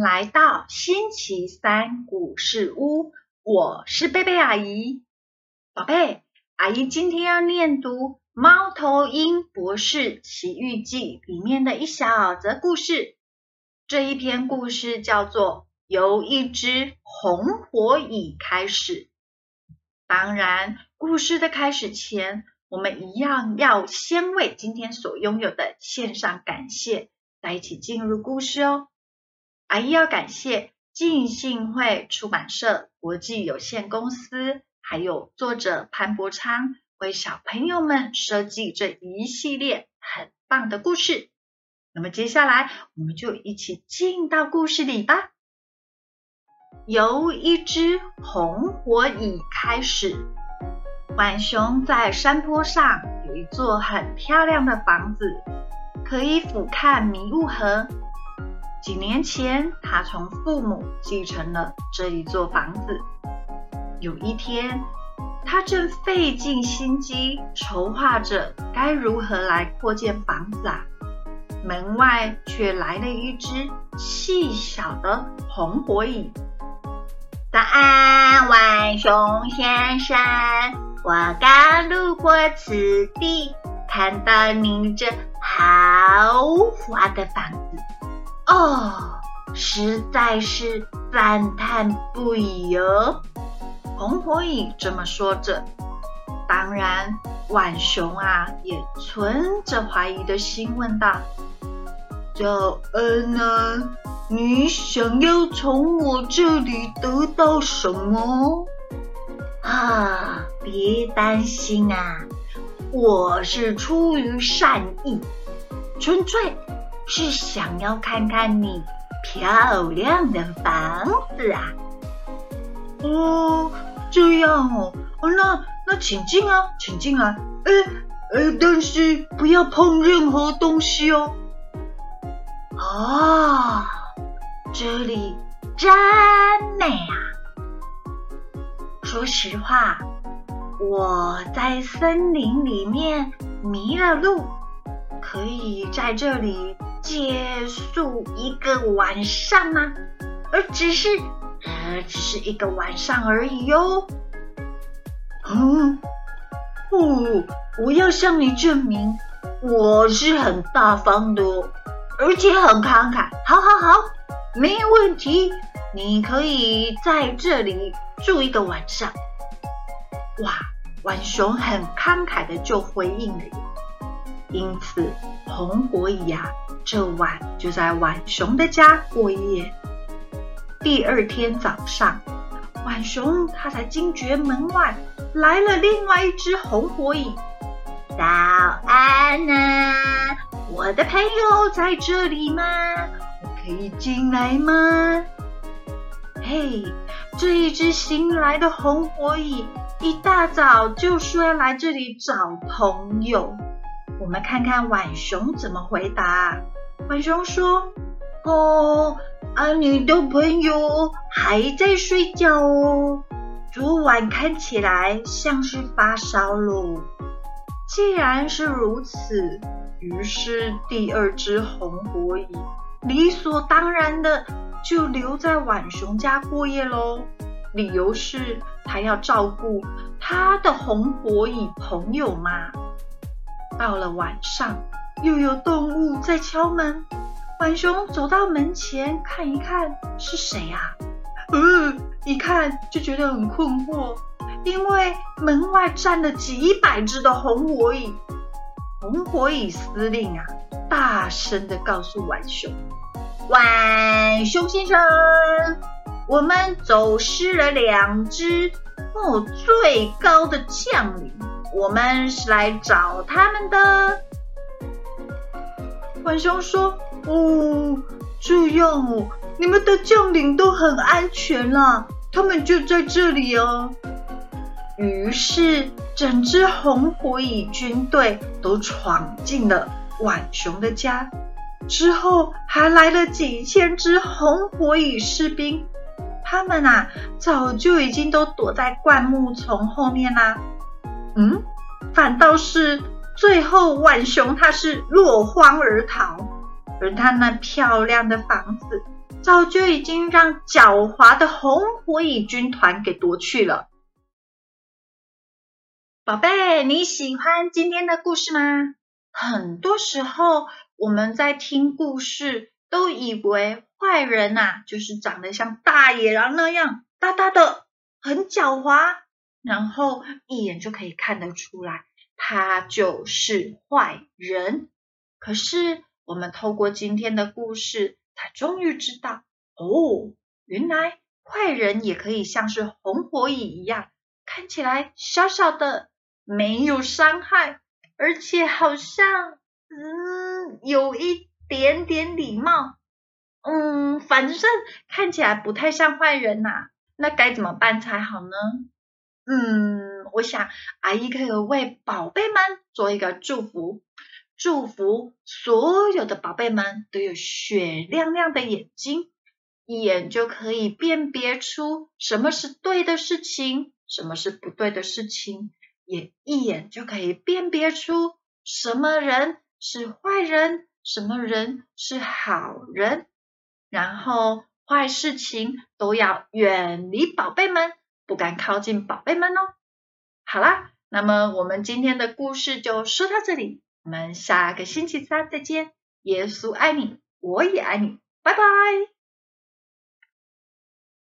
来到星期三故事屋，我是贝贝阿姨。宝贝，阿姨今天要念读《猫头鹰博士奇遇记》里面的一小则故事。这一篇故事叫做《由一只红火蚁开始》。当然，故事的开始前，我们一样要先为今天所拥有的献上感谢，再一起进入故事哦。阿姨要感谢浸信会出版社国际有限公司，还有作者潘伯昌为小朋友们设计这一系列很棒的故事。那么接下来，我们就一起进到故事里吧。由一只红火蚁开始，浣熊在山坡上有一座很漂亮的房子，可以俯瞰迷雾河。几年前，他从父母继承了这一座房子。有一天，他正费尽心机筹划着该如何来扩建房子啊，门外却来了一只细小的红火蚁。早安，浣熊先生，我刚路过此地，看到你这豪华的房子。哦，实在是赞叹不已哦！红火蚁这么说着，当然，浣熊啊也存着怀疑的心问道：“早安啊，你想要从我这里得到什么？”啊，别担心啊，我是出于善意，纯粹。是想要看看你漂亮的房子啊！哦，这样哦，那那请进啊，请进啊！哎哎，但是不要碰任何东西哦。哦，这里真美啊！说实话，我在森林里面迷了路，可以在这里。借宿一个晚上吗？而只是，呃，只是一个晚上而已哟。嗯，哦，我要向你证明，我是很大方的，而且很慷慨。好好好，没问题，你可以在这里住一个晚上。哇，浣熊很慷慨的就回应了，因此红火蚁呀。这晚就在浣熊的家过夜。第二天早上，浣熊他才惊觉门外来了另外一只红火蚁。早安啊，我的朋友在这里吗？我可以进来吗？嘿，这一只新来的红火蚁一大早就说要来这里找朋友。我们看看浣熊怎么回答。浣熊说：“哦，啊，你的朋友还在睡觉哦，昨晚看起来像是发烧了。既然是如此，于是第二只红火蚁理所当然的就留在浣熊家过夜喽。理由是他要照顾他的红火蚁朋友嘛。到了晚上。”又有动物在敲门，浣熊走到门前看一看是谁啊？呃，一看就觉得很困惑，因为门外站了几百只的红火蚁。红火蚁司令啊，大声的告诉浣熊：“浣熊先生，我们走失了两只哦最高的将领，我们是来找他们的。”浣熊说：“哦，这样哦，你们的将领都很安全啦，他们就在这里哦。”于是，整支红火蚁军队都闯进了浣熊的家。之后，还来了几千只红火蚁士兵，他们啊，早就已经都躲在灌木丛后面啦。嗯，反倒是。最后，浣熊他是落荒而逃，而他那漂亮的房子早就已经让狡猾的红火蚁军团给夺去了。宝贝，你喜欢今天的故事吗？很多时候我们在听故事，都以为坏人呐，就是长得像大野狼那样大大的，很狡猾，然后一眼就可以看得出来，他就是坏人。可是我们透过今天的故事，才终于知道，哦，原来坏人也可以像是红火蚁一样，看起来小小的。没有伤害，而且好像嗯有一点点礼貌，嗯，反正看起来不太像坏人呐。那该怎么办才好呢？嗯，我想阿姨可以为宝贝们做一个祝福，祝福所有的宝贝们都有雪亮亮的眼睛，一眼就可以辨别出什么是对的事情，什么是不对的事情。也一眼就可以辨别出什么人是坏人，什么人是好人，然后坏事情都要远离宝贝们，不敢靠近宝贝们哦。好啦，那么我们今天的故事就说到这里，我们下个星期三再见。耶稣爱你，我也爱你，拜拜。